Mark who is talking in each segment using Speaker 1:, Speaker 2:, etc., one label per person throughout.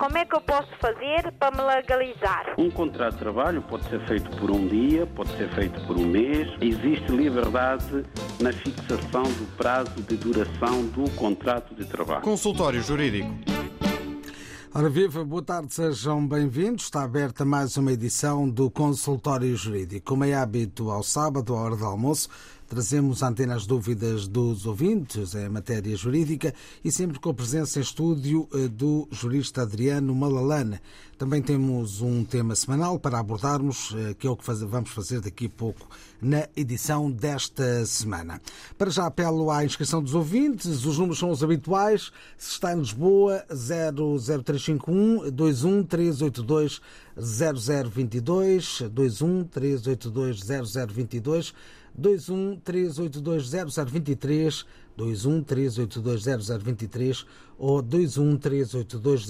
Speaker 1: como é que eu posso fazer para me legalizar?
Speaker 2: Um contrato de trabalho pode ser feito por um dia, pode ser feito por um mês. Existe liberdade na fixação do prazo de duração do contrato de trabalho.
Speaker 3: Consultório Jurídico.
Speaker 4: Ora viva, boa tarde, sejam bem-vindos. Está aberta mais uma edição do Consultório Jurídico. Como é hábito ao sábado, à hora do almoço, Trazemos antenas dúvidas dos ouvintes em matéria jurídica e sempre com a presença em estúdio eh, do jurista Adriano Malalane. Também temos um tema semanal para abordarmos, eh, que é o que vamos fazer daqui a pouco na edição desta semana. Para já apelo à inscrição dos ouvintes, os números são os habituais. Se está em Lisboa, 00351 21 382 0022 21 382 0022 21 382 0023 21 382 0023 ou 21 382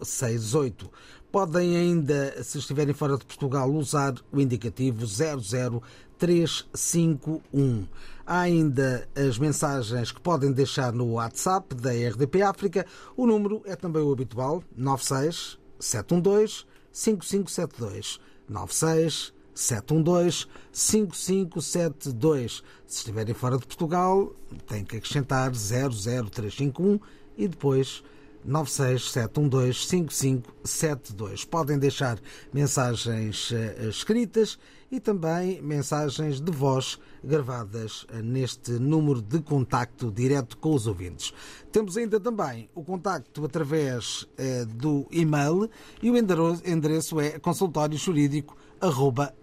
Speaker 4: 0068. Podem ainda, se estiverem fora de Portugal, usar o indicativo 00351. Há ainda as mensagens que podem deixar no WhatsApp da RDP África. O número é também o habitual, 96 712 5572. 96 712 5572. Se estiverem fora de Portugal, tem que acrescentar 00351 e depois 967125572. Podem deixar mensagens uh, escritas e também mensagens de voz gravadas uh, neste número de contacto direto com os ouvintes. Temos ainda também o contacto através uh, do e-mail e o endereço é consultório jurídico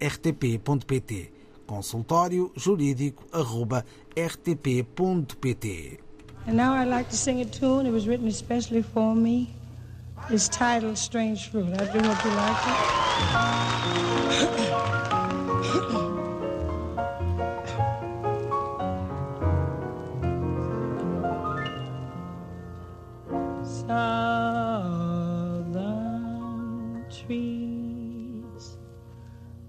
Speaker 4: rtp.pt. Consultório jurídico rtp.pt.
Speaker 5: And now I'd like to sing a tune. It was written especially for me. It's titled Strange Fruit. I do hope you like it.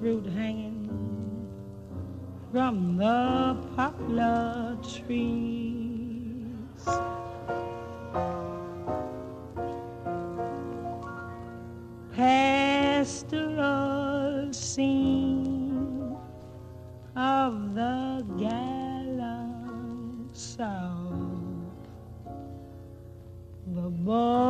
Speaker 5: fruit hanging from the poplar trees. Pastoral scene of the gallant South, the bulging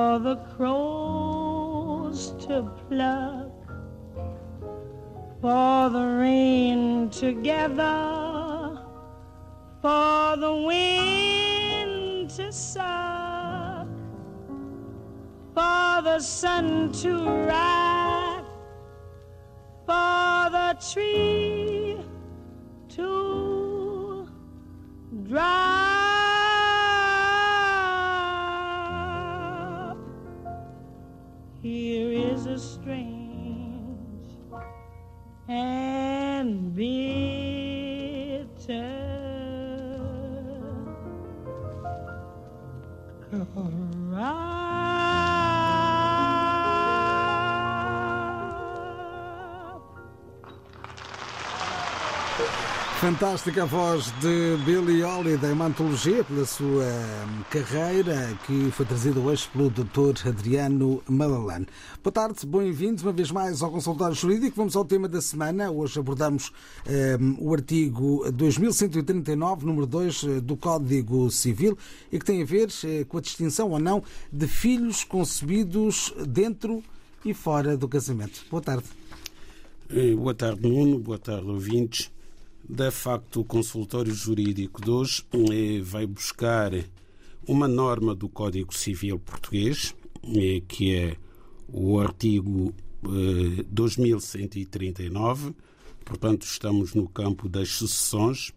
Speaker 5: the crows to pluck, for the rain to gather, for the wind to suck, for the sun to rise, for the tree to dry. Here is a strange and bitter
Speaker 4: Fantástica voz de Billy Holiday, uma antologia pela sua carreira que foi trazida hoje pelo Dr. Adriano Malalan. Boa tarde, bem-vindos uma vez mais ao Consultório Jurídico. Vamos ao tema da semana. Hoje abordamos um, o artigo 2139, número 2 eh, do Código Civil e que tem a ver eh, com a distinção ou não de filhos concebidos dentro e fora do casamento. Boa tarde.
Speaker 3: Eh, boa tarde, Nuno. Boa tarde, ouvintes. De facto, o consultório jurídico de hoje eh, vai buscar uma norma do Código Civil Português, eh, que é o artigo 2139, eh, portanto, estamos no campo das sucessões,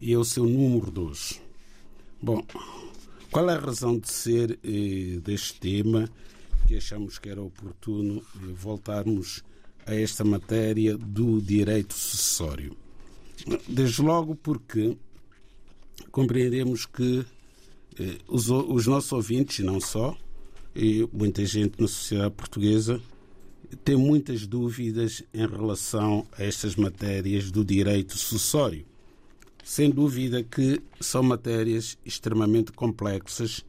Speaker 3: e é o seu número 2. Bom, qual é a razão de ser deste tema que achamos que era oportuno voltarmos a esta matéria do direito sucessório? Desde logo porque compreendemos que eh, os, os, nossos ouvintes, não só, e muita gente na sociedade portuguesa, tem muitas dúvidas em relação a estas matérias do direito sucessório. Sem dúvida que são matérias extremamente complexas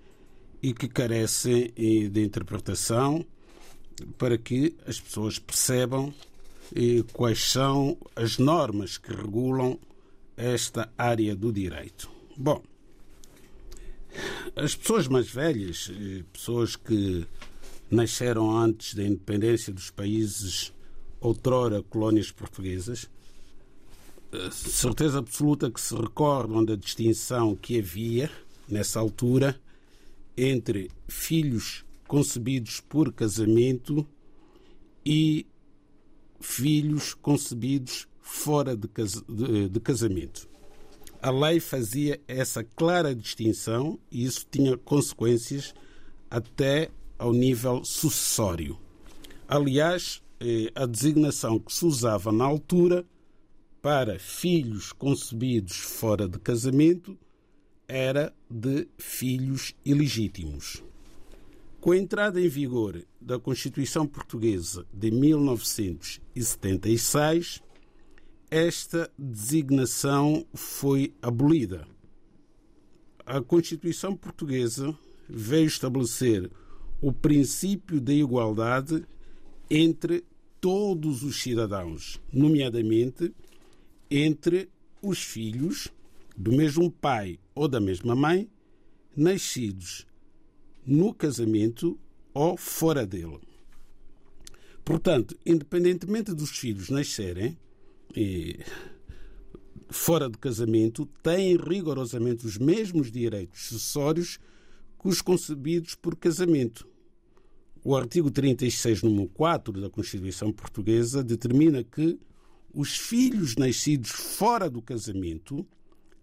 Speaker 3: e que carecem eh, de interpretação para que as pessoas percebam e quais são as normas que regulam esta área do direito. Bom, as pessoas mais velhas, eh, pessoas que nasceram antes da independência dos países outrora colónias portuguesas, eh, certeza absoluta que se recordam da distinção que havia nessa altura entre filhos concebidos por casamento e filhos concebidos fora de, cas de, de casamento. A lei fazia essa clara distinção e isso tinha consequências até ao nível sucessório. Aliás, eh, a designação que se usava na altura para filhos concebidos fora de casamento era de filhos ilegítimos. Com a entrada em vigor da Constituição Portuguesa de 1976, esta designação foi abolida. A Constituição Portuguesa veio estabelecer o princípio da igualdade entre todos os cidadãos, nomeadamente entre os filhos do mesmo pai ou da mesma mãe, nascidos no casamento ou fora dele. Portanto, independentemente dos filhos nascerem e, fora de casamento, têm rigorosamente os mesmos direitos sucessórios que os concebidos por casamento. O artigo 36, número 4 da Constituição Portuguesa determina que os filhos nascidos fora do casamento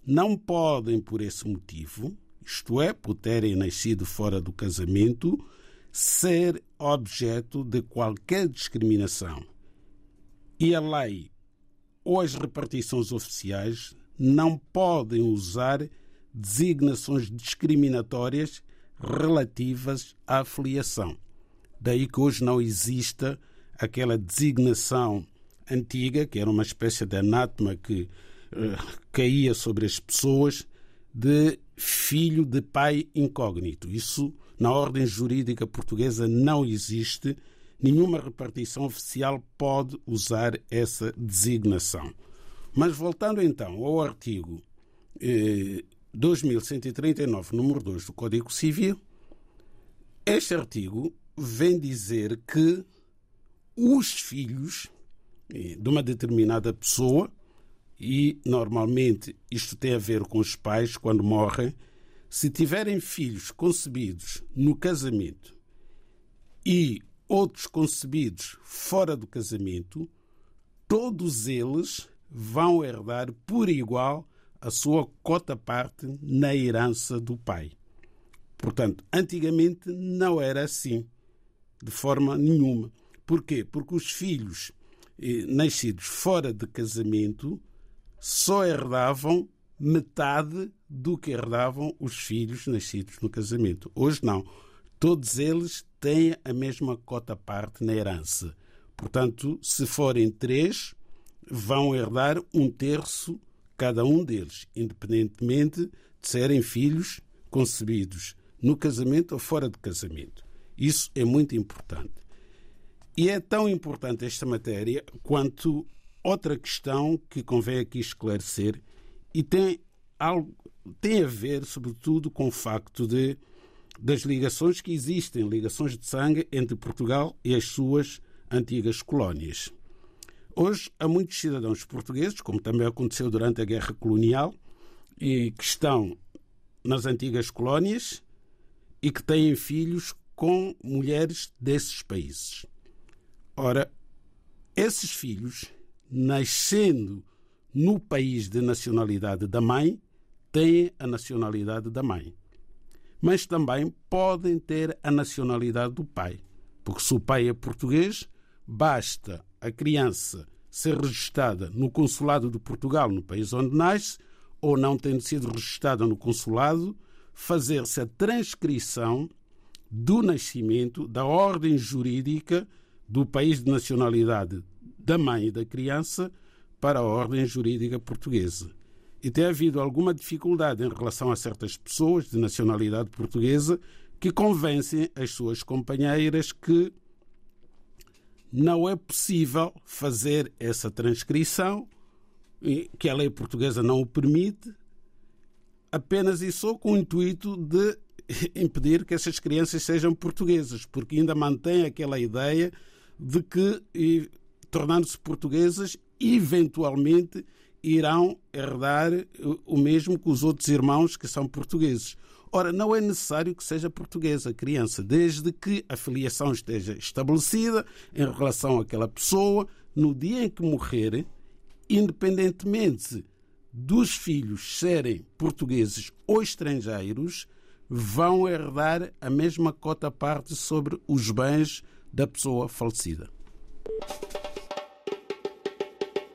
Speaker 3: não podem, por esse motivo, isto é, por terem nascido fora do casamento, ser objeto de qualquer discriminação. E a lei ou as repartições oficiais não podem usar designações discriminatórias relativas à filiação. Daí que hoje não exista aquela designação antiga, que era uma espécie de anátema que uh, caía sobre as pessoas, de filho de pai incógnito. Isso, na ordem jurídica portuguesa, não existe. Nenhuma repartição oficial pode usar essa designação. Mas voltando então ao artigo eh, 2139, número 2 do Código Civil, este artigo vem dizer que os filhos eh, de uma determinada pessoa e normalmente isto tem a ver com os pais quando morrem, se tiverem filhos concebidos no casamento e outros concebidos fora do casamento, todos eles vão herdar por igual a sua cota-parte na herança do pai. Portanto, antigamente não era assim, de forma nenhuma. Porquê? Porque os filhos eh, nascidos fora de casamento só herdavam metade do que herdavam os filhos nascidos no casamento. Hoje não. Todos eles têm a mesma cota-parte na herança. Portanto, se forem três, vão herdar um terço cada um deles, independentemente de serem filhos concebidos no casamento ou fora de casamento. Isso é muito importante. E é tão importante esta matéria quanto outra questão que convém aqui esclarecer e tem, algo, tem a ver, sobretudo, com o facto de das ligações que existem, ligações de sangue entre Portugal e as suas antigas colónias. Hoje há muitos cidadãos portugueses, como também aconteceu durante a Guerra Colonial, e que estão nas antigas colónias e que têm filhos com mulheres desses países. Ora, esses filhos, nascendo no país de nacionalidade da mãe, têm a nacionalidade da mãe. Mas também podem ter a nacionalidade do pai. Porque se o pai é português, basta a criança ser registada no consulado de Portugal, no país onde nasce, ou não tendo sido registada no consulado, fazer-se a transcrição do nascimento, da ordem jurídica do país de nacionalidade da mãe e da criança para a ordem jurídica portuguesa. E tem havido alguma dificuldade em relação a certas pessoas de nacionalidade portuguesa que convencem as suas companheiras que não é possível fazer essa transcrição, que a lei portuguesa não o permite, apenas e só com o intuito de impedir que essas crianças sejam portuguesas, porque ainda mantém aquela ideia de que, tornando-se portuguesas, eventualmente irão herdar o mesmo que os outros irmãos que são portugueses. Ora, não é necessário que seja portuguesa a criança, desde que a filiação esteja estabelecida em relação àquela pessoa, no dia em que morrer, independentemente dos filhos serem portugueses ou estrangeiros, vão herdar a mesma cota parte sobre os bens da pessoa falecida.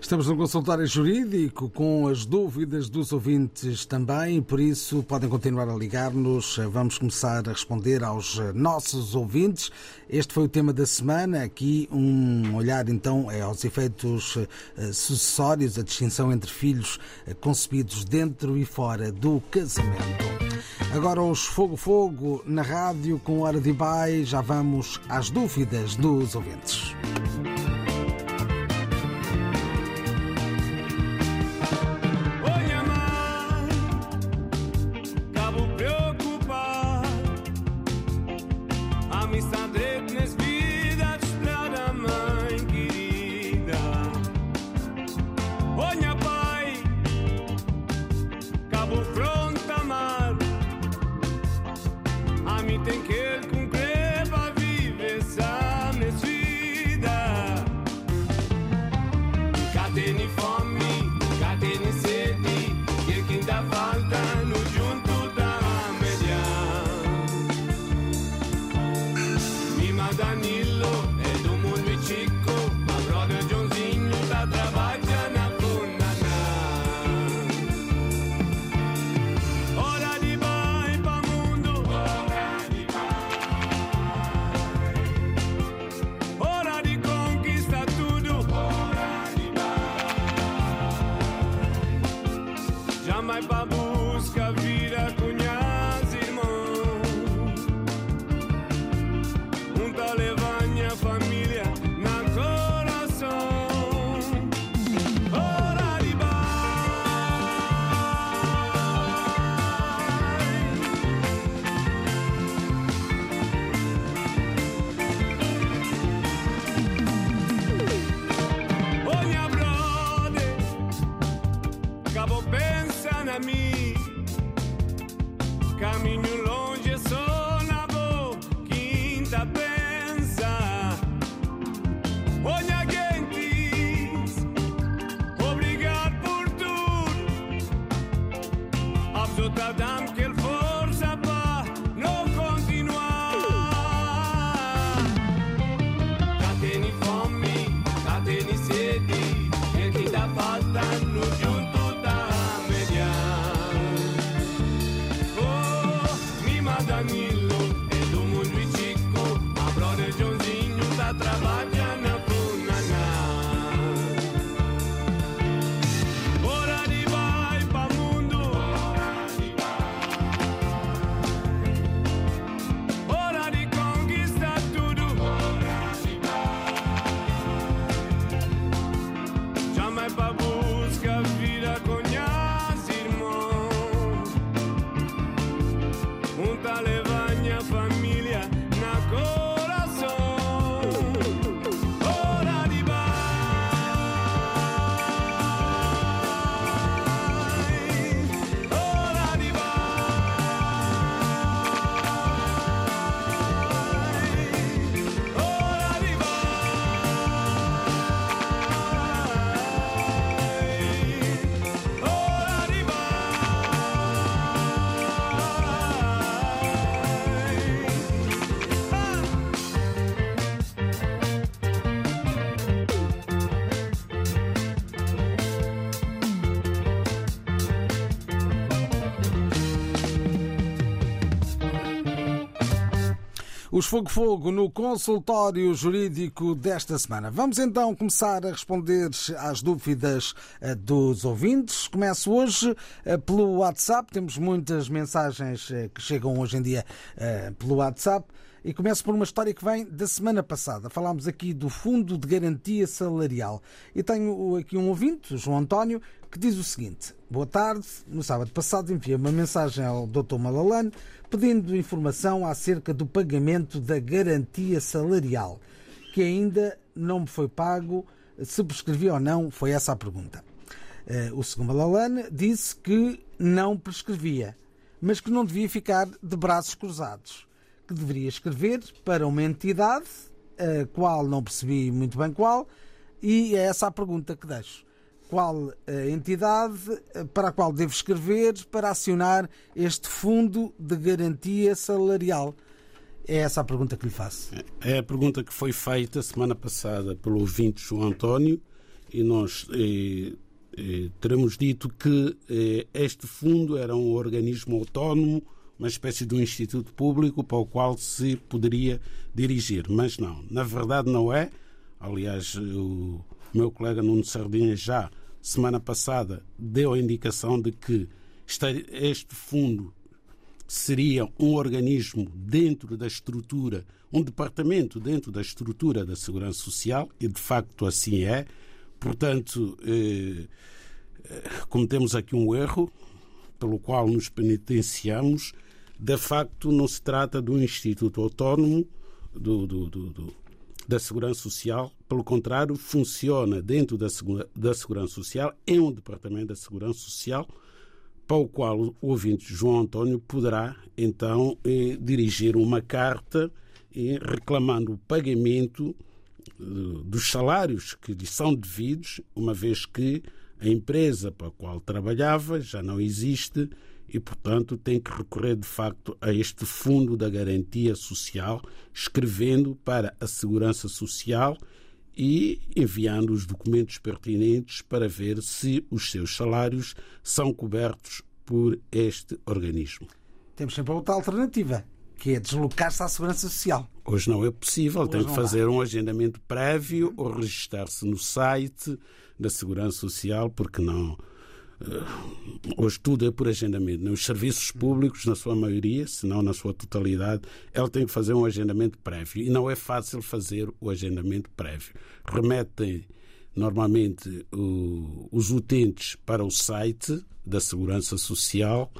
Speaker 6: Estamos no consultório jurídico com as dúvidas dos ouvintes também, por isso podem continuar a ligar-nos. Vamos começar a responder aos nossos ouvintes. Este foi o tema da semana. Aqui um olhar então é aos efeitos eh, sucessórios, a distinção entre filhos eh, concebidos dentro e fora do casamento. Agora os Fogo Fogo na rádio com Hora de Bai. Já vamos às dúvidas dos ouvintes. diabo pronto.
Speaker 4: Os Fogo Fogo no consultório jurídico desta semana. Vamos então começar a responder às dúvidas eh, dos ouvintes. Começo hoje eh, pelo WhatsApp. Temos muitas mensagens eh, que chegam hoje em dia pelo WhatsApp. E começo por uma história que vem da semana passada. Falámos aqui do Fundo de Garantia Salarial. E tenho aqui um ouvinte, João António, que diz o seguinte: Boa tarde. No sábado passado enviei uma mensagem ao Dr. Malalane pedindo informação acerca do pagamento da garantia salarial, que ainda não me foi pago. Se prescrevi ou não, foi essa a pergunta. Eh, o segundo Malalane disse que não prescrevia, mas que não devia ficar de braços cruzados, que deveria escrever para uma entidade, a qual não percebi muito bem qual, e é essa a pergunta que deixo qual a entidade para a qual devo escrever para acionar este fundo de garantia salarial? É essa a pergunta que lhe faço.
Speaker 3: É a pergunta que foi feita semana passada pelo ouvinte João António e nós eh, eh, teremos dito que eh, este fundo era um organismo autónomo, uma espécie de um instituto público para o qual se poderia dirigir. Mas não, na verdade não é. Aliás, o meu colega Nuno Sardinha já semana passada deu a indicação de que este fundo seria um organismo dentro da estrutura, um departamento dentro da estrutura da Segurança Social, e de facto assim é. Portanto, eh, cometemos aqui um erro pelo qual nos penitenciamos. De facto, não se trata de um instituto autónomo do, do, do, da Segurança Social, pelo contrário, funciona dentro da, da Segurança Social, é um departamento da Segurança Social, para o qual o ouvinte João António poderá então eh, dirigir uma carta eh, reclamando o pagamento eh, dos salários que lhe são devidos, uma vez que a empresa para a qual trabalhava já não existe e, portanto, tem que recorrer de facto a este Fundo da Garantia Social, escrevendo para a Segurança Social e enviando os documentos pertinentes para ver se os seus salários são cobertos por este organismo.
Speaker 4: Temos sempre outra alternativa, que é deslocar-se à Segurança Social.
Speaker 3: Hoje não é possível, Hoje tem que fazer dá. um agendamento prévio ou registrar-se no site da Segurança Social, porque não hoje tudo é por agendamento. Né? Os serviços públicos, na sua maioria, se não na sua totalidade, ela tem que fazer um agendamento prévio. E não é fácil fazer o agendamento prévio. Remetem normalmente o, os utentes para o site da Segurança Social,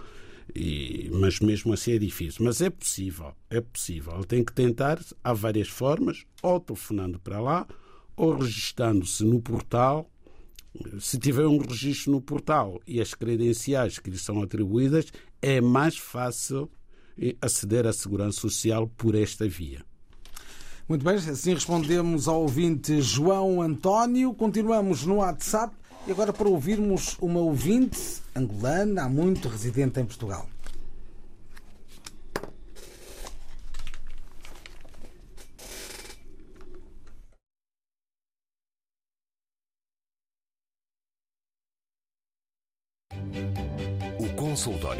Speaker 3: e, mas mesmo assim é difícil. Mas é possível, é possível. Ela tem que tentar, há várias formas, ou telefonando para lá, ou registrando-se no portal se tiver um registro no portal e as credenciais que lhe são atribuídas, é mais fácil aceder à segurança social por esta via.
Speaker 4: Muito bem, assim respondemos ao ouvinte João António. Continuamos no WhatsApp e agora para ouvirmos uma ouvinte angolana, há muito residente em Portugal.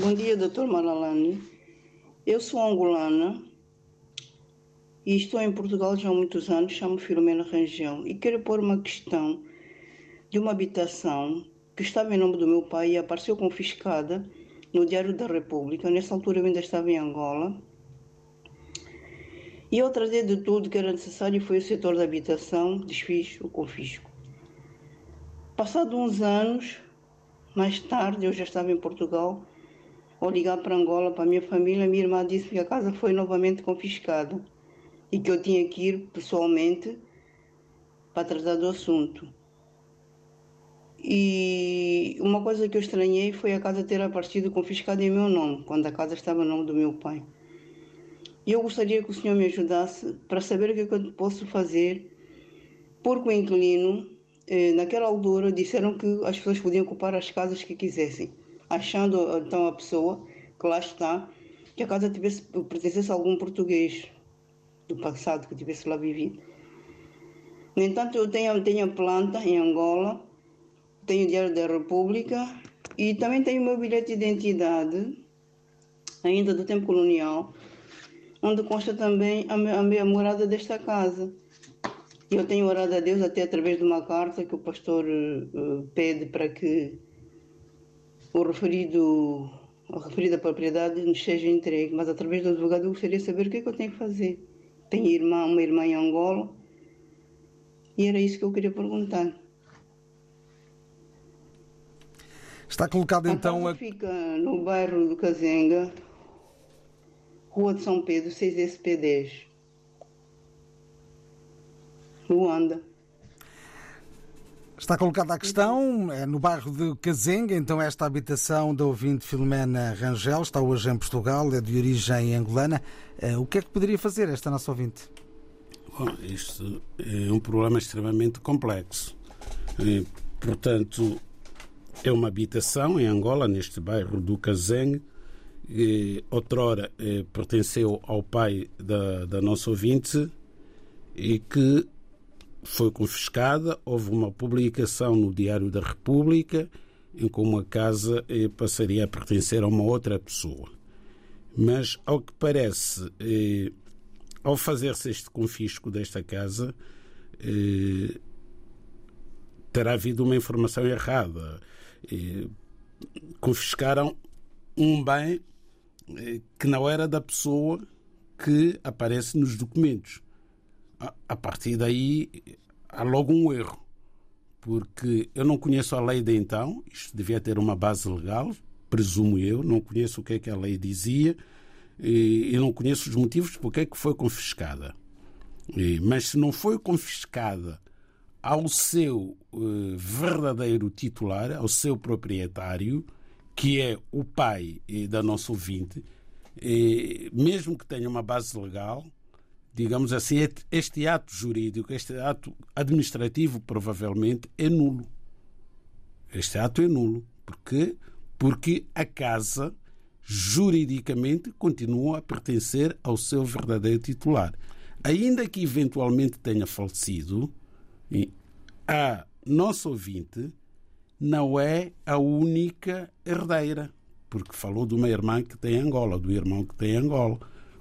Speaker 7: Bom dia, doutor Malalane. Eu sou angolana e estou em Portugal já há muitos anos, chamo Filomena Rangel, e quero pôr uma questão de uma habitação que estava em nome do meu pai e apareceu confiscada no Diário da República. Nessa altura eu ainda estava em Angola. E eu trazer de tudo que era necessário foi o setor da habitação, desfiz o confisco. Passado uns anos, mais tarde, eu já estava em Portugal, ao ligar para Angola, para a minha família, minha irmã disse que a casa foi novamente confiscada e que eu tinha que ir pessoalmente para tratar do assunto. E uma coisa que eu estranhei foi a casa ter aparecido confiscada em meu nome, quando a casa estava no nome do meu pai. E eu gostaria que o senhor me ajudasse para saber o que, é eu posso fazer, porque o inquilino, eh, naquela altura, disseram que as pessoas podiam ocupar as casas que quisessem, achando então a pessoa que lá está, que a casa tivesse, pertencesse a algum português do passado que tivesse lá vivido. No entanto, eu tenho, tenho planta em Angola, tenho o Diário da República e também tenho o meu bilhete de identidade, ainda do tempo colonial, onde consta também a minha, a minha morada desta casa. E eu tenho orado a Deus até através de uma carta que o pastor uh, pede para que o referido, a referida propriedade nos seja entregue, mas através do advogado eu gostaria de saber o que é que eu tenho que fazer. Tenho irmã, uma irmã em Angola e era isso que eu queria perguntar.
Speaker 4: Está colocado então
Speaker 7: a. Fica no bairro do Cazenga, Rua de São Pedro, 6SP10. Luanda.
Speaker 4: Está colocada a questão, é no bairro de Cazenga, então esta habitação da ouvinte Filomena Rangel está hoje em Portugal, é de origem angolana. Eh, o que é que poderia fazer esta nossa ouvinte?
Speaker 3: Bom, isto é um problema extremamente complexo. E, portanto, é uma habitação em Angola, neste bairro do Cazenga, que outrora eh, pertenceu ao pai da, da nossa ouvinte e que foi confiscada. Houve uma publicação no Diário da República em como a casa eh, passaria a pertencer a uma outra pessoa. Mas, ao que parece, eh, ao fazer-se este confisco desta casa, eh, terá havido uma informação errada. Eh, confiscaram um bem eh, que não era da pessoa que aparece nos documentos. A partir daí há logo um erro, porque eu não conheço a lei de então, isto devia ter uma base legal, presumo eu, não conheço o que é que a lei dizia e não conheço os motivos porque é que foi confiscada. Mas se não foi confiscada ao seu eh, verdadeiro titular, ao seu proprietário, que é o pai da nossa ouvinte, mesmo que tenha uma base legal, digamos assim, este ato jurídico, este ato administrativo, provavelmente é nulo. Este ato é nulo. Porquê? Porque a casa, juridicamente, continua a pertencer ao seu verdadeiro titular. Ainda que eventualmente tenha falecido, a nossa ouvinte não é a única herdeira, porque falou de uma irmã que tem Angola, do irmão que tem Angola.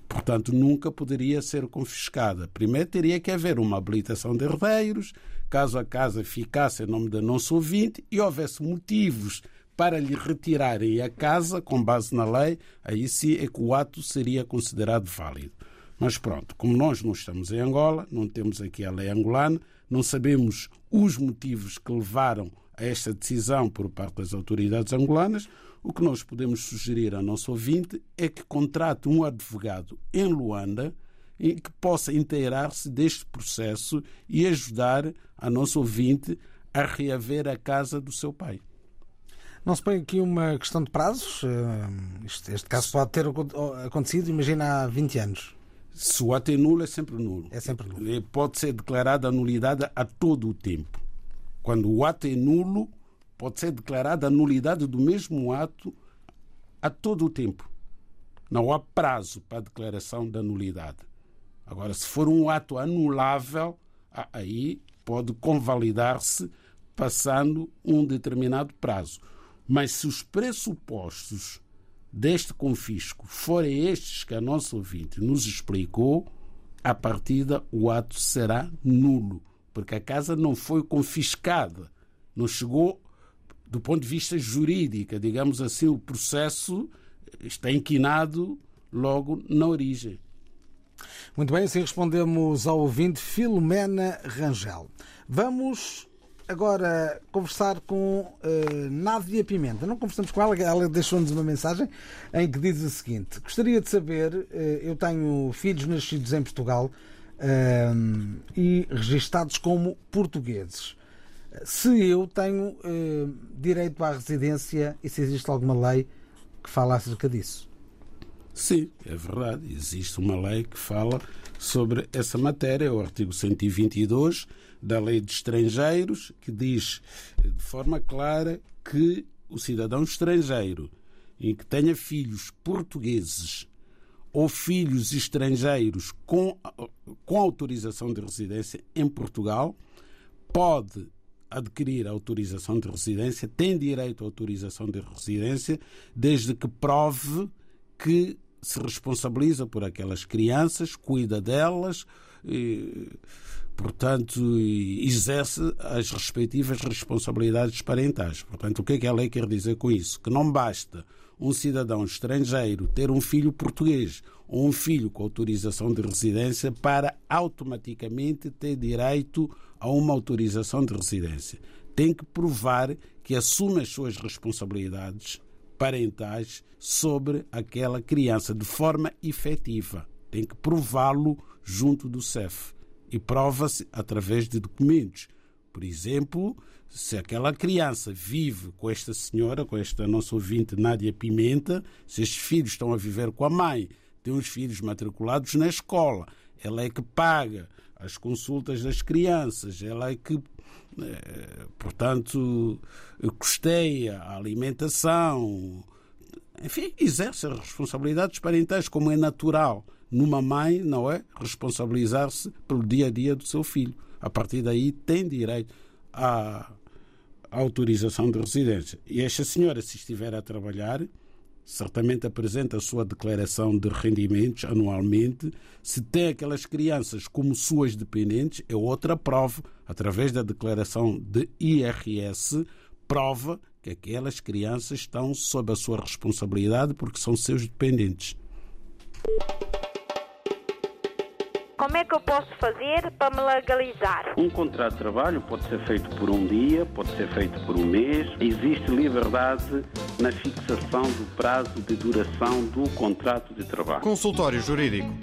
Speaker 3: Portanto, nunca poderia ser confiscada. Primeiro teria que haver uma habilitação de herdeiros, caso a casa ficasse em nome da nossa ouvinte e houvesse motivos para lhe retirarem a casa com base na lei, aí sim é que o ato seria considerado válido. Mas pronto, como nós não estamos em Angola, não temos aqui a lei angolana, não sabemos os motivos que levaram a esta decisão por parte das autoridades angolanas, o que nós podemos sugerir a nosso ouvinte é que contrate um advogado em Luanda que possa inteirar-se deste processo e ajudar a nosso ouvinte a reaver a casa do seu pai.
Speaker 4: Não se põe aqui uma questão de prazos? Eh, este caso pode ter acontecido, imagina, há 20 anos.
Speaker 3: Se o ato é nulo, é sempre nulo.
Speaker 4: É sempre nulo.
Speaker 3: Pode ser declarada a nulidade a todo o tempo. Quando o ato é nulo, pode ser declarada a nulidade do mesmo ato a todo o tempo. Não há prazo para a declaração da nulidade. Agora, se for um ato anulável, aí pode convalidar-se passando um determinado prazo. Mas se os pressupostos deste confisco forem estes que a nossa ouvinte nos explicou, a partida o ato será nulo porque a casa não foi confiscada, não chegou do ponto de vista jurídico, digamos assim, o processo está inquinado logo na origem.
Speaker 4: Muito bem, assim respondemos ao ouvinte Filomena Rangel. Vamos agora conversar com uh, Nádia Pimenta. Não conversamos com ela, ela deixou-nos uma mensagem em que diz o seguinte: Gostaria de saber, uh, eu tenho filhos nascidos em Portugal um, e registados como portugueses. Se eu tenho uh, direito à residência e se existe alguma lei que fala acerca disso.
Speaker 3: Sim, é verdade. Existe uma lei que fala sobre essa matéria, o artigo 122 da Lei de Estrangeiros, que diz de forma clara que o cidadão estrangeiro em que tenha filhos portugueses ou filhos estrangeiros com, com autorização de residência em Portugal pode adquirir autorização de residência, tem direito à autorização de residência, desde que prove que se responsabiliza por aquelas crianças, cuida delas, e, portanto, exerce as respectivas responsabilidades parentais. Portanto, o que é que a lei quer dizer com isso? Que não basta um cidadão estrangeiro ter um filho português ou um filho com autorização de residência para automaticamente ter direito a uma autorização de residência. Tem que provar que assume as suas responsabilidades parentais sobre aquela criança de forma efetiva. Tem que prová-lo junto do CEF. E prova-se através de documentos. Por exemplo, se aquela criança vive com esta senhora, com esta nossa ouvinte Nádia Pimenta, se estes filhos estão a viver com a mãe, tem os filhos matriculados na escola, ela é que paga as consultas das crianças, ela é que, eh, portanto, custeia a alimentação, enfim, exerce as responsabilidades parentais, como é natural numa mãe, não é? Responsabilizar-se pelo dia a dia do seu filho. A partir daí tem direito à autorização de residência. E esta senhora, se estiver a trabalhar, certamente apresenta a sua declaração de rendimentos anualmente. Se tem aquelas crianças como suas dependentes, é outra prova, através da declaração de IRS, prova que aquelas crianças estão sob a sua responsabilidade porque são seus dependentes.
Speaker 1: Como é que eu posso fazer para me legalizar?
Speaker 2: Um contrato de trabalho pode ser feito por um dia, pode ser feito por um mês. Existe liberdade na fixação do prazo de duração do contrato de trabalho.
Speaker 8: Consultório Jurídico.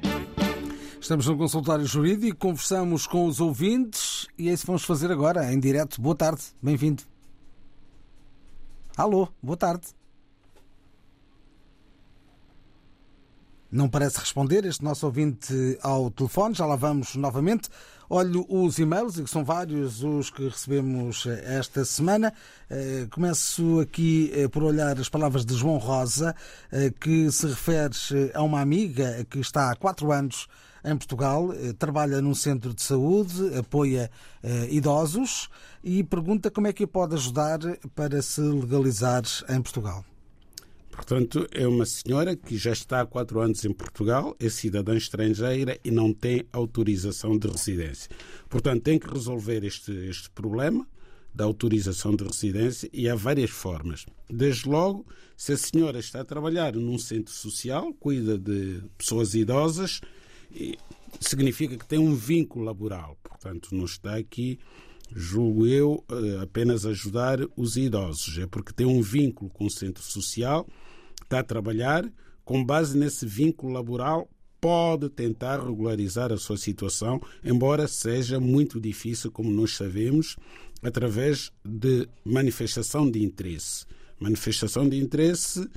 Speaker 4: Estamos no consultório jurídico, conversamos com os ouvintes e é isso que vamos fazer agora, em direto. Boa tarde, bem-vindo. Alô, boa tarde. Não parece responder este nosso ouvinte ao telefone, já lá vamos novamente. Olho os e-mails, e são vários os que recebemos eh, esta semana. Eh, começo aqui eh, por olhar as palavras de João Rosa, que se refere a uma amiga que está há quatro anos em Portugal, trabalha num centro de saúde, apoia idosos e pergunta como é que pode ajudar para se legalizar em Portugal.
Speaker 3: Portanto, é uma senhora que já está há quatro anos em Portugal, é cidadã estrangeira e não tem autorização de residência. Portanto, tem que resolver este, este problema da autorização de residência e há várias formas. Desde logo, se a senhora está a trabalhar num centro social, cuida de pessoas idosas, significa que tem um vínculo laboral. Portanto, não está aqui, julgo eu, eh, apenas ajudar os idosos. É porque tem um vínculo com o centro social está a trabalhar, com base nesse vínculo laboral, pode tentar regularizar a sua situação, embora seja muito difícil, como nós sabemos, através de manifestação de interesse. Manifestação de interesse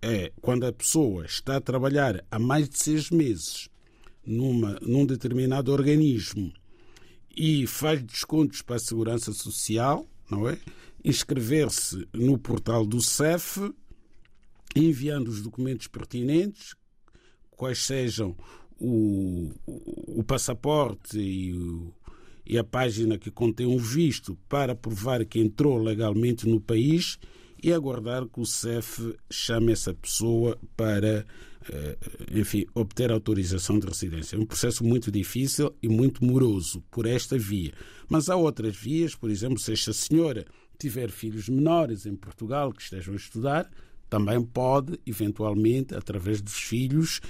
Speaker 3: é quando a pessoa está a trabalhar há mais de seis meses numa, num determinado organismo e faz descontos para a segurança social, não é? Inscrever-se no portal do CEF enviando os documentos pertinentes, quais sejam o, o, passaporte e, o, e a página que contém o visto para provar que entrou legalmente no país e aguardar que o CEF chame essa pessoa para, eh, enfim, obter autorização de residência. É um processo muito difícil e muito moroso por esta via. Mas há outras vias, por exemplo, se esta senhora tiver filhos menores em Portugal que estejam a estudar, também pode, eventualmente, através dos filhos,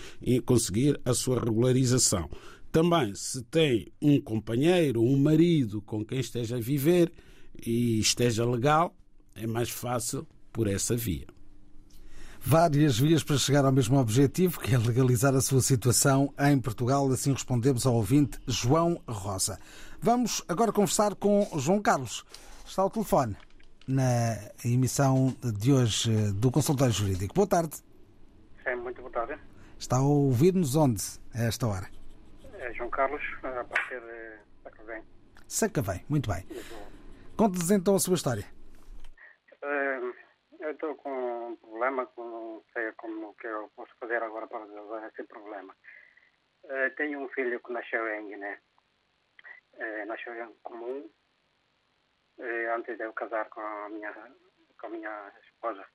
Speaker 3: conseguir a sua regularização. Também, se tem um companheiro, um marido com quem esteja a viver e esteja legal, é mais fácil por essa via.
Speaker 4: Várias vias para chegar ao mesmo objetivo, que é legalizar a sua situação em Portugal. Assim respondemos ao ouvinte João Rosa. Vamos agora conversar com João Carlos. Está ao telefone na emissão de hoje do Consultório Jurídico. Boa tarde.
Speaker 9: Sim, muito boa tarde.
Speaker 4: Está a ouvir-nos onde a esta hora?
Speaker 8: É João Carlos, a partir de Sacavém.
Speaker 4: Sacavém, muito bem. Conte-nos então a sua história.
Speaker 8: Uh, eu estou com um problema, com, não sei como que eu posso fazer agora para resolver esse problema. Uh, tenho um filho que nasceu em Guiné. Uh, nasceu em comum, antes de eu casar com a minha, com a minha esposa.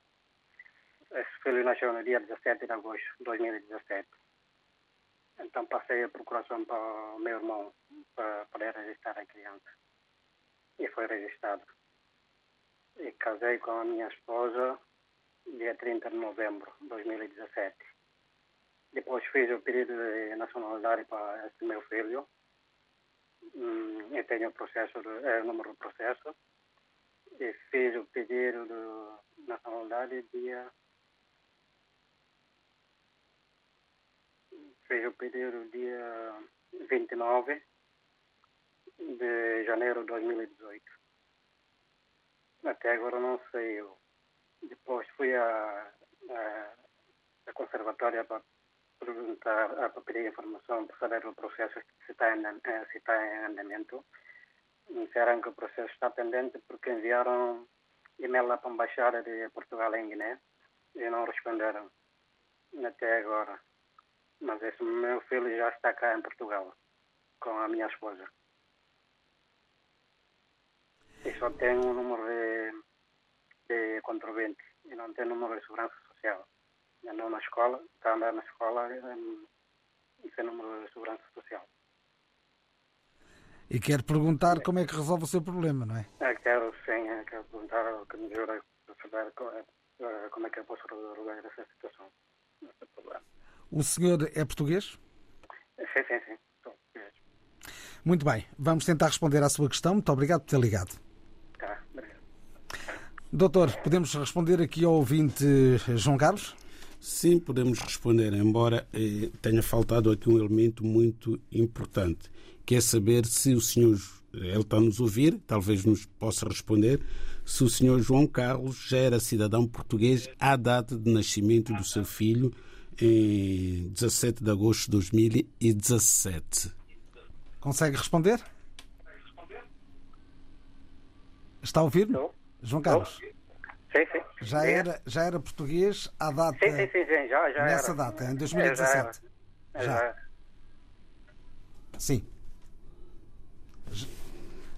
Speaker 8: Esse filho nasceu no dia 17 de agosto de 2017. Então passei a procuração para o meu irmão para poder registrar a criança. E foi registrado. E casei com a minha esposa dia 30 de novembro de 2017. Depois fiz o pedido de nacionalidade para esse meu filho. Hum, eu tenho o processo, é, o número do processo. E fiz o pedido de nacionalidade dia fez o pedido dia 29 de janeiro de 2018. Até agora não sei. Eu. Depois fui à, à conservatória para perguntar, para pedir informação para saber o processo se está em, se está em andamento. Disseram que o processo está pendente porque enviaram e-mail para a Embaixada de Portugal em Guiné e não responderam até agora. Mas esse meu filho já está cá em Portugal, com a minha esposa. E só tem um número de, de contribuinte e não tem número de segurança social. Andou na escola, está a andar na escola e tem número de segurança social.
Speaker 4: E quer perguntar como é que resolve o seu problema, não é?
Speaker 8: é quero sim, é, quero perguntar que me ajude a saber como é que eu posso resolver essa situação, esse problema.
Speaker 4: O senhor é português?
Speaker 8: Sim, sim, sim. Sou português.
Speaker 4: Muito bem. Vamos tentar responder à sua questão. Muito obrigado por ter ligado.
Speaker 8: Tá, obrigado.
Speaker 4: Doutor, podemos responder aqui ao ouvinte João Carlos?
Speaker 3: Sim, podemos responder, embora eh, tenha faltado aqui um elemento muito importante, que é saber se o senhor, ele está a nos ouvir, talvez nos possa responder, se o senhor João Carlos já era cidadão português à data de nascimento do seu filho, em 17 de agosto de 2017.
Speaker 4: Consegue responder? Está a ouvir-me? João Carlos?
Speaker 8: Sim, sim.
Speaker 4: Já era, já era português à data.
Speaker 8: Sim, sim, sim, sim. Já, já
Speaker 4: nessa
Speaker 8: era.
Speaker 4: data, em 2017.
Speaker 8: Já.
Speaker 4: Já.
Speaker 8: já.
Speaker 4: Sim.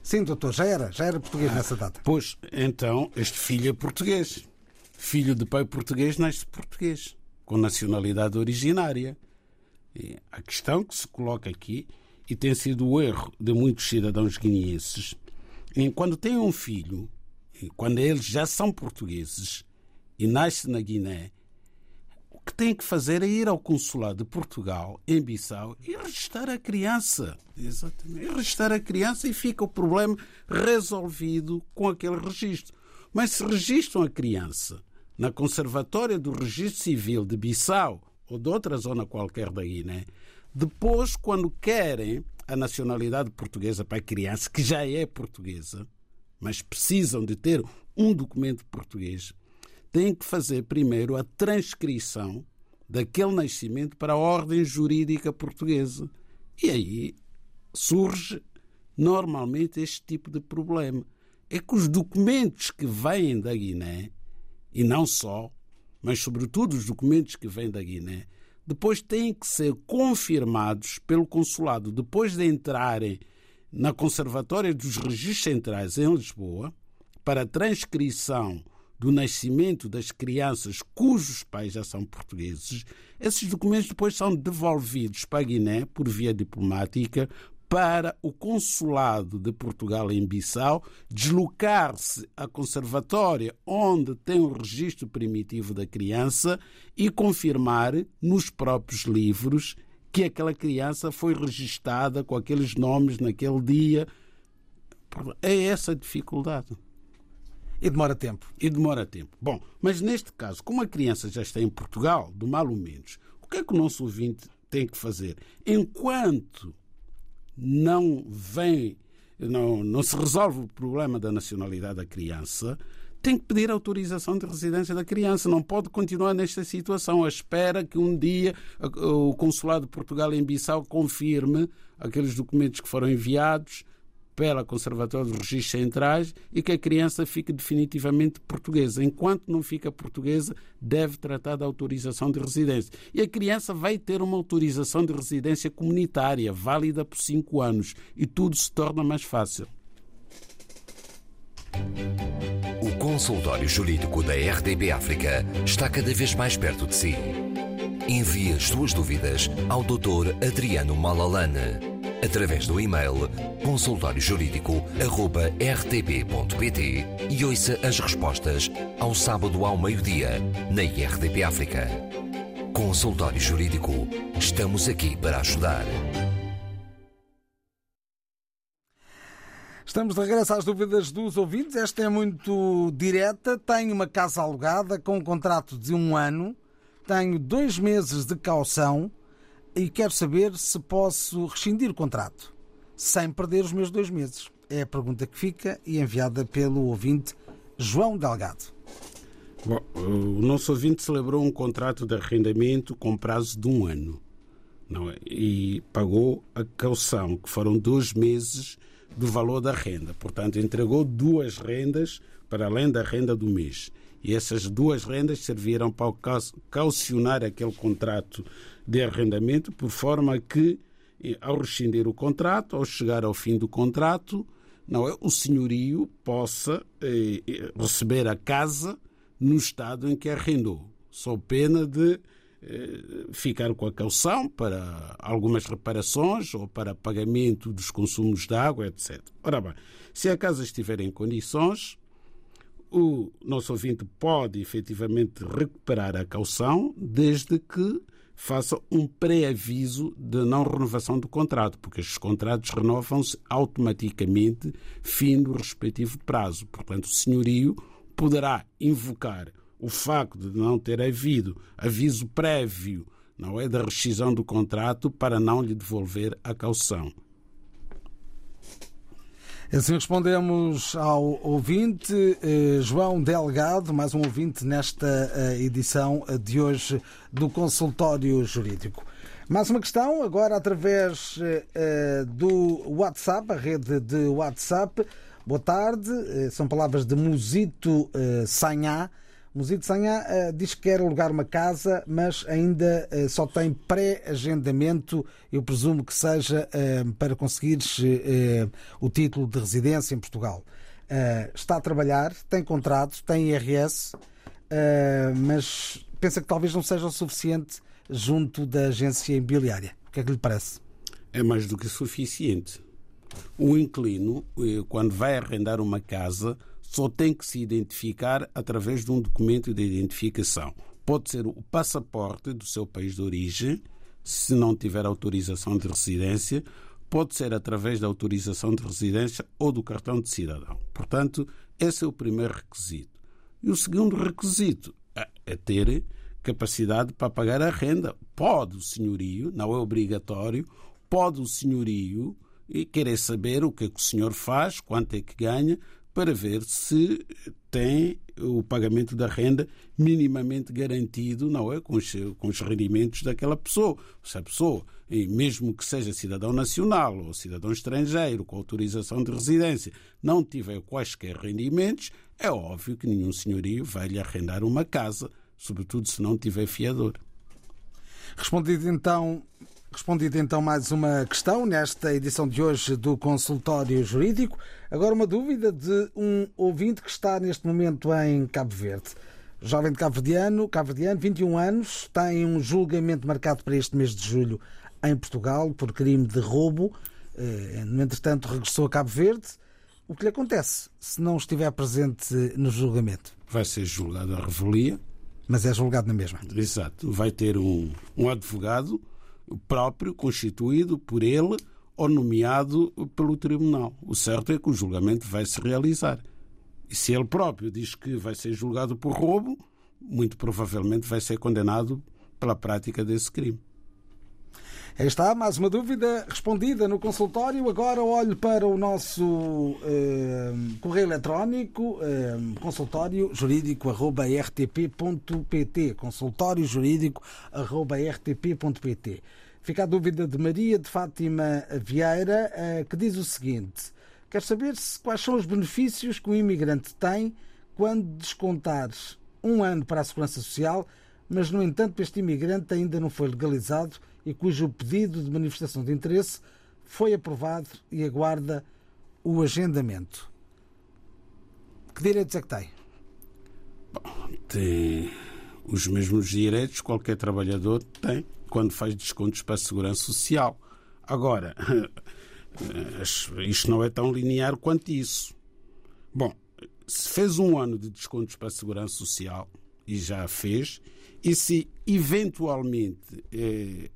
Speaker 4: Sim, doutor, já era, já era português nessa data.
Speaker 3: Pois, então, este filho é português. Filho de pai português nasce português, com nacionalidade originária. E a questão que se coloca aqui, e tem sido o erro de muitos cidadãos guineenses, em quando têm um filho, quando eles já são portugueses e nasce na Guiné, o que têm que fazer é ir ao consulado de Portugal, em Bissau, e registrar a criança. Exatamente. E registrar a criança e fica o problema resolvido com aquele registro. Mas se registram a criança na Conservatória do Registro Civil de Bissau ou de outra zona qualquer da Guiné, depois, quando querem a nacionalidade portuguesa para a criança, que já é portuguesa, mas precisam de ter um documento português, têm que fazer primeiro a transcrição daquele nascimento para a ordem jurídica portuguesa. E aí surge normalmente este tipo de problema. É que os documentos que vêm da Guiné, e não só, mas sobretudo os documentos que vêm da Guiné, depois têm que ser confirmados pelo consulado depois de entrarem na Conservatória dos Registros Centrais em Lisboa para a transcrição do nascimento das crianças cujos pais já são portugueses, esses documentos depois são devolvidos para a Guiné por via diplomática para o consulado de Portugal em Bissau deslocar-se à conservatória onde tem o registro primitivo da criança e confirmar nos próprios livros que aquela criança foi registada com aqueles nomes naquele dia. É essa a dificuldade.
Speaker 4: E demora tempo.
Speaker 3: E demora tempo. Bom, mas neste caso, como a criança já está em Portugal, do mal ou menos, o que é que o nosso ouvinte tem que fazer? Enquanto não vem, não, não se resolve o problema da nacionalidade da criança, tem que pedir autorização de residência da criança. Não pode continuar nesta situação à espera que um dia o Consulado de Portugal em Bissau confirme aqueles documentos que foram enviados pela Conservatória dos Registros Centrais e que a criança fique definitivamente portuguesa. Enquanto não fica portuguesa, deve tratar da autorização de residência. E a criança vai ter uma autorização de residência comunitária, válida por cinco anos, e tudo se torna mais fácil.
Speaker 10: Consultório jurídico da RDB África está cada vez mais perto de si. Envie as suas dúvidas ao Dr. Adriano Malalane através do e-mail consultóriojurídico.rtp.pt e ouça as respostas ao sábado ao meio-dia na RDP África. Consultório Jurídico. Estamos aqui para ajudar.
Speaker 4: Estamos de regresso às dúvidas dos ouvintes. Esta é muito direta. Tenho uma casa alugada com um contrato de um ano. Tenho dois meses de caução e quero saber se posso rescindir o contrato sem perder os meus dois meses. É a pergunta que fica e enviada pelo ouvinte João Delgado.
Speaker 3: Bom, o nosso ouvinte celebrou um contrato de arrendamento com prazo de um ano não é? e pagou a caução, que foram dois meses do valor da renda. Portanto, entregou duas rendas para além da renda do mês. E essas duas rendas serviram para calcionar aquele contrato de arrendamento, por forma que, ao rescindir o contrato, ao chegar ao fim do contrato, não é, o senhorio possa eh, receber a casa no estado em que arrendou, sob pena de eh, ficar com a caução para algumas reparações ou para pagamento dos consumos de água, etc. Ora bem, se a casa estiver em condições, o nosso ouvinte pode efetivamente recuperar a caução desde que faça um pré-aviso de não renovação do contrato, porque estes contratos renovam-se automaticamente fim do respectivo prazo. Portanto, o senhorio poderá invocar o facto de não ter havido aviso prévio não é da rescisão do contrato para não lhe devolver a caução.
Speaker 4: Assim respondemos ao ouvinte eh, João Delgado, mais um ouvinte nesta eh, edição de hoje do Consultório Jurídico. Mais uma questão, agora através eh, do WhatsApp, a rede de WhatsApp. Boa tarde, são palavras de Musito Sanhá. Musito Sanhá uh, diz que quer alugar uma casa, mas ainda uh, só tem pré-agendamento, eu presumo que seja uh, para conseguires o título de residência em Portugal. está a trabalhar, tem contrato, tem IRS, mas pensa que talvez não seja o suficiente junto da agência imobiliária. O que é que lhe parece?
Speaker 3: É mais do que suficiente. O inquilino, quando vai arrendar uma casa, só tem que se identificar através de um documento de identificação. Pode ser o passaporte do seu país de origem, se não tiver autorização de residência, pode ser através da autorização de residência ou do cartão de cidadão. Portanto, esse é o primeiro requisito. E o segundo requisito é ter capacidade para pagar a renda. Pode o senhorio, não é obrigatório, pode o senhorio querer saber o que, é que o senhor faz, quanto é que ganha, para ver se tem o pagamento da renda minimamente garantido, não é? Com os, com os rendimentos daquela pessoa. Se a pessoa, mesmo que seja cidadão nacional ou cidadão estrangeiro com autorização de residência, não tiver quaisquer rendimentos, é óbvio que nenhum senhorio vai lhe arrendar uma casa, sobretudo se não tiver fiador.
Speaker 4: Respondido então Respondido então mais uma questão nesta edição de hoje do Consultório Jurídico. Agora uma dúvida de um ouvinte que está neste momento em Cabo Verde. Jovem de cabo-verdiano, cabo-verdiano, 21 anos, tem um julgamento marcado para este mês de julho em Portugal por crime de roubo. Eh, no entretanto, regressou a Cabo Verde. O que lhe acontece se não estiver presente no julgamento?
Speaker 3: Vai ser julgado a revelia.
Speaker 4: Mas é julgado na mesma.
Speaker 3: Exato. Vai ter um, um advogado próprio, constituído por ele ou nomeado pelo tribunal. O certo é que o julgamento vai se realizar. E se ele próprio diz que vai ser julgado por roubo, muito provavelmente vai ser condenado pela prática desse crime.
Speaker 4: Aí está, mais uma dúvida respondida no consultório. Agora olho para o nosso eh, correio eletrónico, eh, consultório jurídico.rtp.pt. Consultório jurídico.rtp.pt. Fica a dúvida de Maria de Fátima Vieira, eh, que diz o seguinte: quer saber se, quais são os benefícios que um imigrante tem quando descontares um ano para a Segurança Social, mas, no entanto, este imigrante ainda não foi legalizado e cujo pedido de manifestação de interesse foi aprovado e aguarda o agendamento. Que direitos é que tem?
Speaker 3: Tem os mesmos direitos que qualquer trabalhador tem quando faz descontos para a segurança social. Agora, isto não é tão linear quanto isso. Bom, se fez um ano de descontos para a segurança social, e já fez, e se eventualmente eh,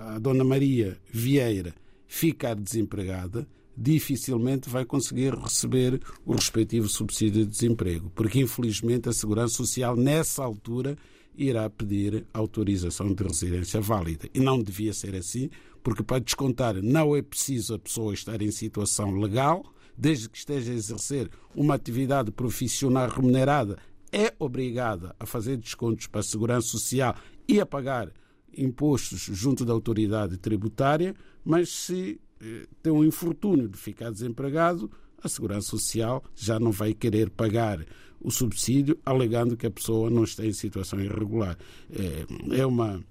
Speaker 3: a Dona Maria Vieira ficar desempregada, dificilmente vai conseguir receber o respectivo subsídio de desemprego, porque infelizmente a Segurança Social nessa altura irá pedir autorização de residência válida. E não devia ser assim, porque para descontar não é preciso a pessoa estar em situação legal, desde que esteja a exercer uma atividade profissional remunerada, é obrigada a fazer descontos para a Segurança Social e a pagar impostos junto da autoridade tributária, mas se eh, tem um infortúnio de ficar desempregado, a Segurança Social já não vai querer pagar o subsídio, alegando que a pessoa não está em situação irregular. É, é uma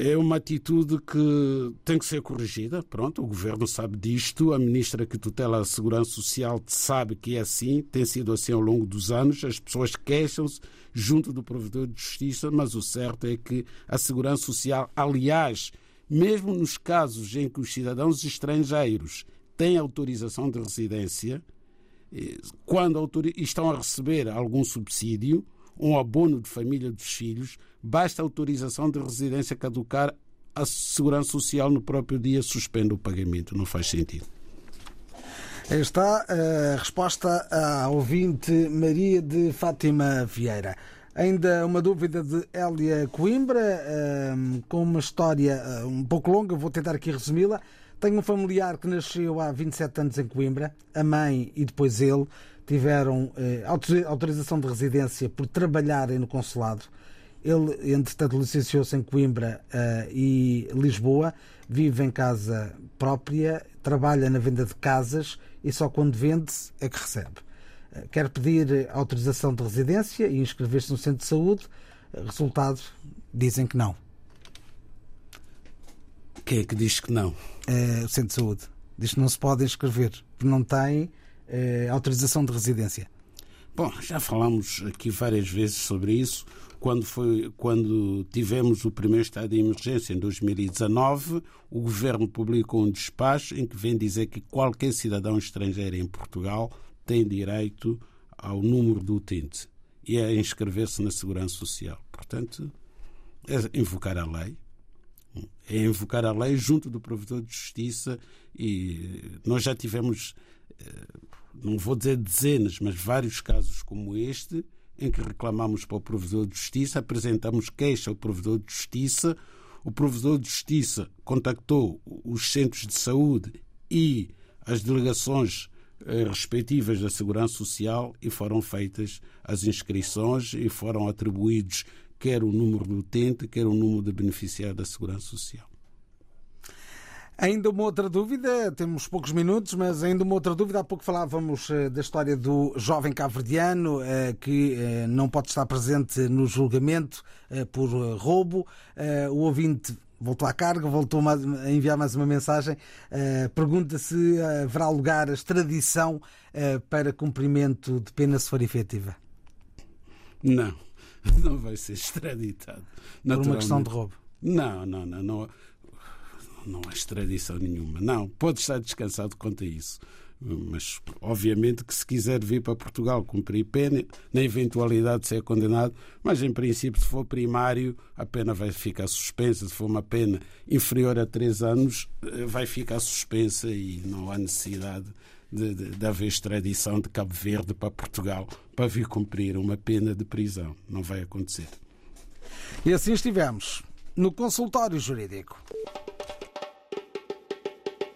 Speaker 3: é uma atitude que tem que ser corrigida. Pronto, o governo sabe disto, a ministra que tutela a Segurança Social sabe que é assim, tem sido assim ao longo dos anos. As pessoas queixam-se junto do provedor de justiça, mas o certo é que a Segurança Social, aliás, mesmo nos casos em que os cidadãos estrangeiros têm autorização de residência, eh, quando estão a receber algum subsídio, um abono de família dos filhos, basta autorização de residência caducar, a Segurança Social no próprio dia suspende o pagamento. Não faz sentido.
Speaker 4: Está a resposta à ouvinte Maria de Fátima Vieira. Ainda uma dúvida de Hélia Coimbra, com uma história ah, um pouco longa, vou tentar aqui resumi-la. Tenho um familiar que nasceu há 27 anos em Coimbra, a mãe e depois ele tiveram eh, autorização de residência por trabalharem no consulado. Ele, entretanto, licenciou-se em Coimbra uh, e Lisboa, vive em casa própria, trabalha na venda de casas e só quando vende é que recebe. Uh, quer pedir autorização de residência e inscrever-se no centro de saúde. Uh, resultado, dizem que não.
Speaker 3: Quem é que diz que não?
Speaker 4: o centro de saúde. Diz que não se pode inscrever, porque não tem autorização de residência.
Speaker 3: Bom, já falamos aqui várias vezes sobre isso quando, foi, quando tivemos o primeiro estado de emergência em 2019, o governo publicou um despacho em que vem dizer que qualquer cidadão estrangeiro em Portugal tem direito ao número do utente e a inscrever-se na Segurança Social. Portanto, é invocar a lei. É invocar a lei junto do provedor de justiça e nós já tivemos, eh, não vou dizer dezenas, mas vários casos como este em que reclamamos para o provedor de justiça, apresentamos queixa ao provedor de justiça, o provedor de justiça contactou os centros de saúde e as delegações eh, respectivas da Segurança Social e foram feitas as inscrições e foram atribuídos quer o número do utente, quer o número de beneficiário da Segurança Social.
Speaker 4: Ainda uma outra dúvida, temos poucos minutos, mas ainda uma outra dúvida. Há pouco falávamos eh, da história do jovem cabo-verdiano eh, que eh, não pode estar presente no julgamento por roubo. O ouvinte voltou à carga, voltou a enviar mais uma mensagem. Pergunta se haverá lugar a extradição para cumprimento de pena se for efetiva.
Speaker 3: Não, não vai ser extraditado.
Speaker 4: Por uma questão de roubo.
Speaker 3: Não, não, não. não não há extradição nenhuma. Não, pode estar descansado quanto a isso. Mas, obviamente, que se quiser vir para Portugal cumprir pena, na eventualidade de ser condenado, mas em princípio, se for primário, a pena vai ficar suspensa. Se for uma pena inferior a três anos, eh, vai ficar suspensa e não há necessidade de, de, de haver extradição de Cabo Verde para Portugal para vir cumprir uma pena de prisão. Não vai acontecer.
Speaker 4: E assim estivemos no consultório jurídico.